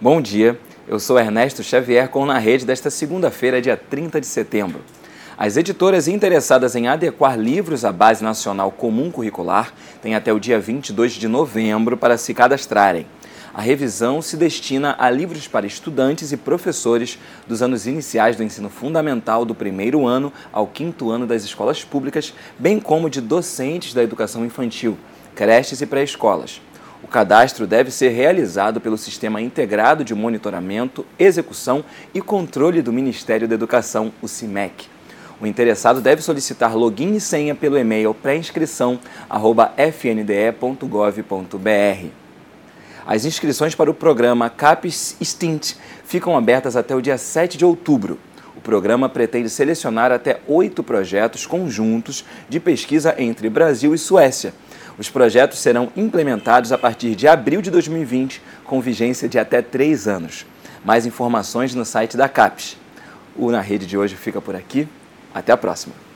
Bom dia, eu sou Ernesto Xavier com Na Rede desta segunda-feira, dia 30 de setembro. As editoras interessadas em adequar livros à Base Nacional Comum Curricular têm até o dia 22 de novembro para se cadastrarem. A revisão se destina a livros para estudantes e professores dos anos iniciais do ensino fundamental do primeiro ano ao quinto ano das escolas públicas, bem como de docentes da educação infantil, creches e pré-escolas. O cadastro deve ser realizado pelo Sistema Integrado de Monitoramento, Execução e Controle do Ministério da Educação, o CIMEC. O interessado deve solicitar login e senha pelo e-mail pré-inscrição@fnde.gov.br. As inscrições para o programa CAPES Stint ficam abertas até o dia 7 de outubro. O programa pretende selecionar até oito projetos conjuntos de pesquisa entre Brasil e Suécia. Os projetos serão implementados a partir de abril de 2020, com vigência de até três anos. Mais informações no site da CAPES. O Na Rede de hoje fica por aqui. Até a próxima!